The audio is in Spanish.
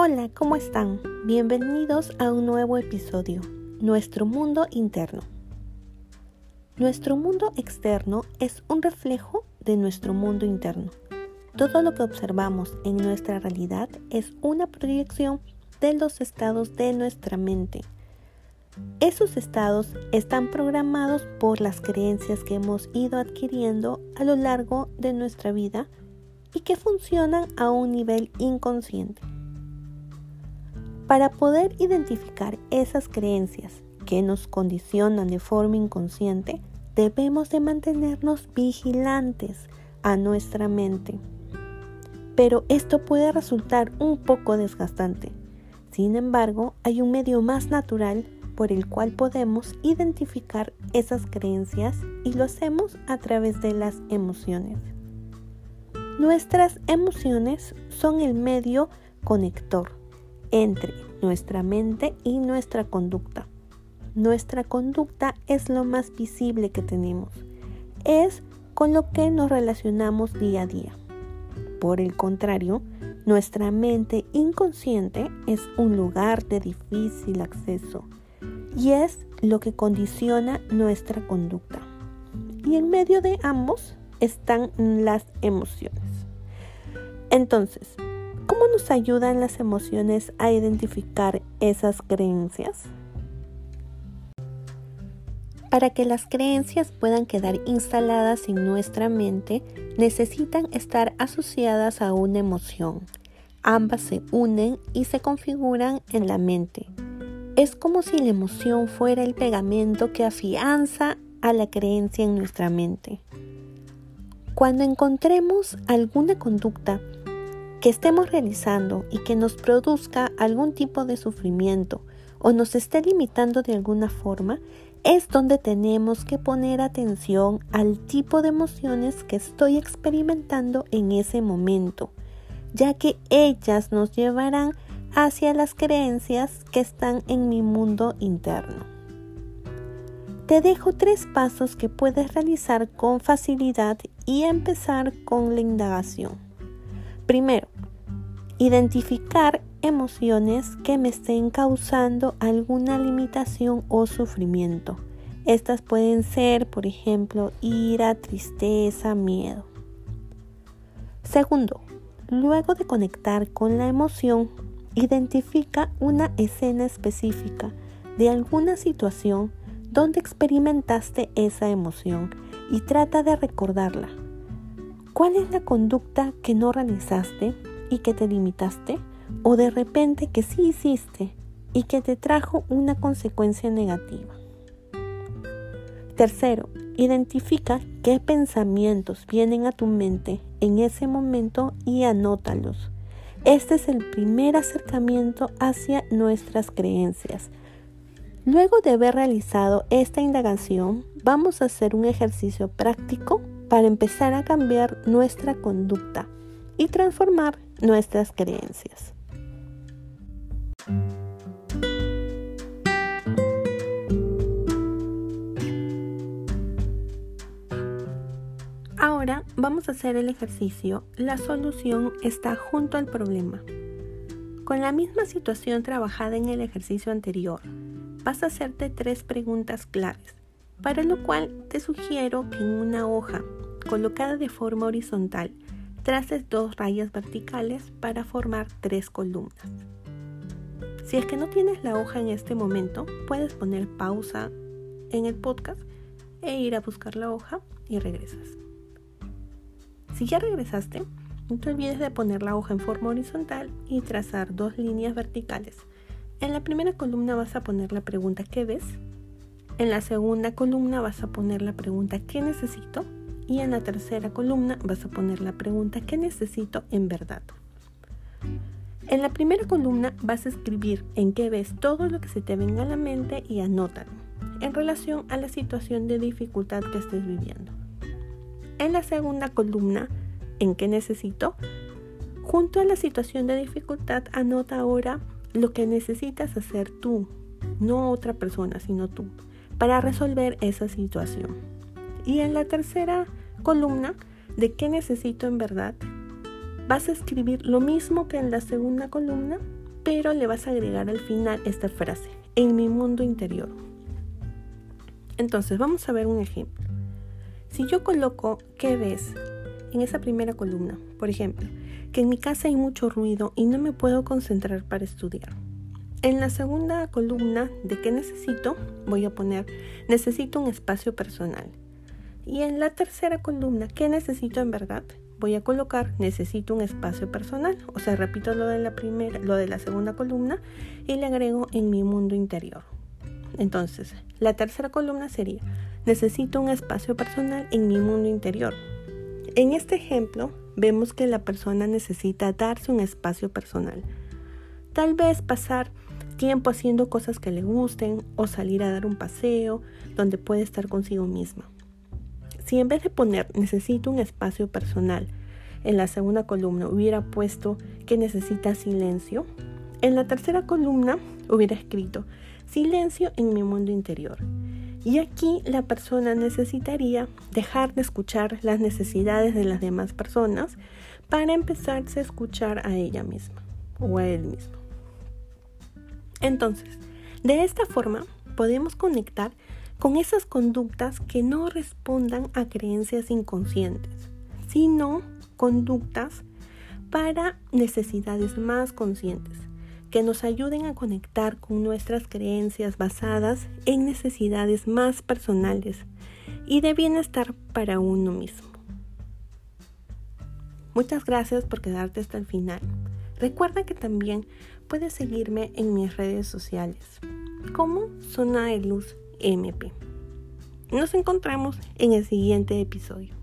Hola, ¿cómo están? Bienvenidos a un nuevo episodio, Nuestro Mundo Interno. Nuestro mundo externo es un reflejo de nuestro mundo interno. Todo lo que observamos en nuestra realidad es una proyección de los estados de nuestra mente. Esos estados están programados por las creencias que hemos ido adquiriendo a lo largo de nuestra vida y que funcionan a un nivel inconsciente. Para poder identificar esas creencias que nos condicionan de forma inconsciente, debemos de mantenernos vigilantes a nuestra mente. Pero esto puede resultar un poco desgastante. Sin embargo, hay un medio más natural por el cual podemos identificar esas creencias y lo hacemos a través de las emociones. Nuestras emociones son el medio conector entre nuestra mente y nuestra conducta. Nuestra conducta es lo más visible que tenemos. Es con lo que nos relacionamos día a día. Por el contrario, nuestra mente inconsciente es un lugar de difícil acceso y es lo que condiciona nuestra conducta. Y en medio de ambos están las emociones. Entonces, ¿cómo nos ayudan las emociones a identificar esas creencias? Para que las creencias puedan quedar instaladas en nuestra mente, necesitan estar asociadas a una emoción. Ambas se unen y se configuran en la mente. Es como si la emoción fuera el pegamento que afianza a la creencia en nuestra mente. Cuando encontremos alguna conducta que estemos realizando y que nos produzca algún tipo de sufrimiento o nos esté limitando de alguna forma, es donde tenemos que poner atención al tipo de emociones que estoy experimentando en ese momento, ya que ellas nos llevarán hacia las creencias que están en mi mundo interno. Te dejo tres pasos que puedes realizar con facilidad y empezar con la indagación. Primero, identificar emociones que me estén causando alguna limitación o sufrimiento. Estas pueden ser, por ejemplo, ira, tristeza, miedo. Segundo, luego de conectar con la emoción, identifica una escena específica de alguna situación donde experimentaste esa emoción y trata de recordarla. ¿Cuál es la conducta que no realizaste y que te limitaste? o de repente que sí hiciste y que te trajo una consecuencia negativa. Tercero, identifica qué pensamientos vienen a tu mente en ese momento y anótalos. Este es el primer acercamiento hacia nuestras creencias. Luego de haber realizado esta indagación, vamos a hacer un ejercicio práctico para empezar a cambiar nuestra conducta y transformar nuestras creencias. Ahora vamos a hacer el ejercicio. La solución está junto al problema. Con la misma situación trabajada en el ejercicio anterior, vas a hacerte tres preguntas claves, para lo cual te sugiero que en una hoja colocada de forma horizontal traces dos rayas verticales para formar tres columnas. Si es que no tienes la hoja en este momento, puedes poner pausa en el podcast e ir a buscar la hoja y regresas. Si ya regresaste, no te olvides de poner la hoja en forma horizontal y trazar dos líneas verticales. En la primera columna vas a poner la pregunta ¿qué ves? En la segunda columna vas a poner la pregunta ¿qué necesito? Y en la tercera columna vas a poner la pregunta ¿qué necesito en verdad? En la primera columna vas a escribir en qué ves todo lo que se te venga a la mente y anótalo en relación a la situación de dificultad que estés viviendo. En la segunda columna, en qué necesito, junto a la situación de dificultad, anota ahora lo que necesitas hacer tú, no otra persona, sino tú, para resolver esa situación. Y en la tercera columna, de qué necesito en verdad, vas a escribir lo mismo que en la segunda columna, pero le vas a agregar al final esta frase, en mi mundo interior. Entonces, vamos a ver un ejemplo. Si yo coloco ¿qué ves? en esa primera columna, por ejemplo, que en mi casa hay mucho ruido y no me puedo concentrar para estudiar. En la segunda columna de qué necesito, voy a poner necesito un espacio personal. Y en la tercera columna, ¿qué necesito en verdad? Voy a colocar necesito un espacio personal. O sea, repito lo de la primera, lo de la segunda columna y le agrego en mi mundo interior. Entonces, la tercera columna sería necesito un espacio personal en mi mundo interior. En este ejemplo, vemos que la persona necesita darse un espacio personal. Tal vez pasar tiempo haciendo cosas que le gusten o salir a dar un paseo donde puede estar consigo misma. Si en vez de poner necesito un espacio personal en la segunda columna hubiera puesto que necesita silencio, en la tercera columna hubiera escrito silencio en mi mundo interior. Y aquí la persona necesitaría dejar de escuchar las necesidades de las demás personas para empezarse a escuchar a ella misma o a él mismo. Entonces, de esta forma podemos conectar con esas conductas que no respondan a creencias inconscientes, sino conductas para necesidades más conscientes, que nos ayuden a conectar con nuestras creencias basadas en necesidades más personales y de bienestar para uno mismo. Muchas gracias por quedarte hasta el final. Recuerda que también puedes seguirme en mis redes sociales como Zona de Luz Nos encontramos en el siguiente episodio.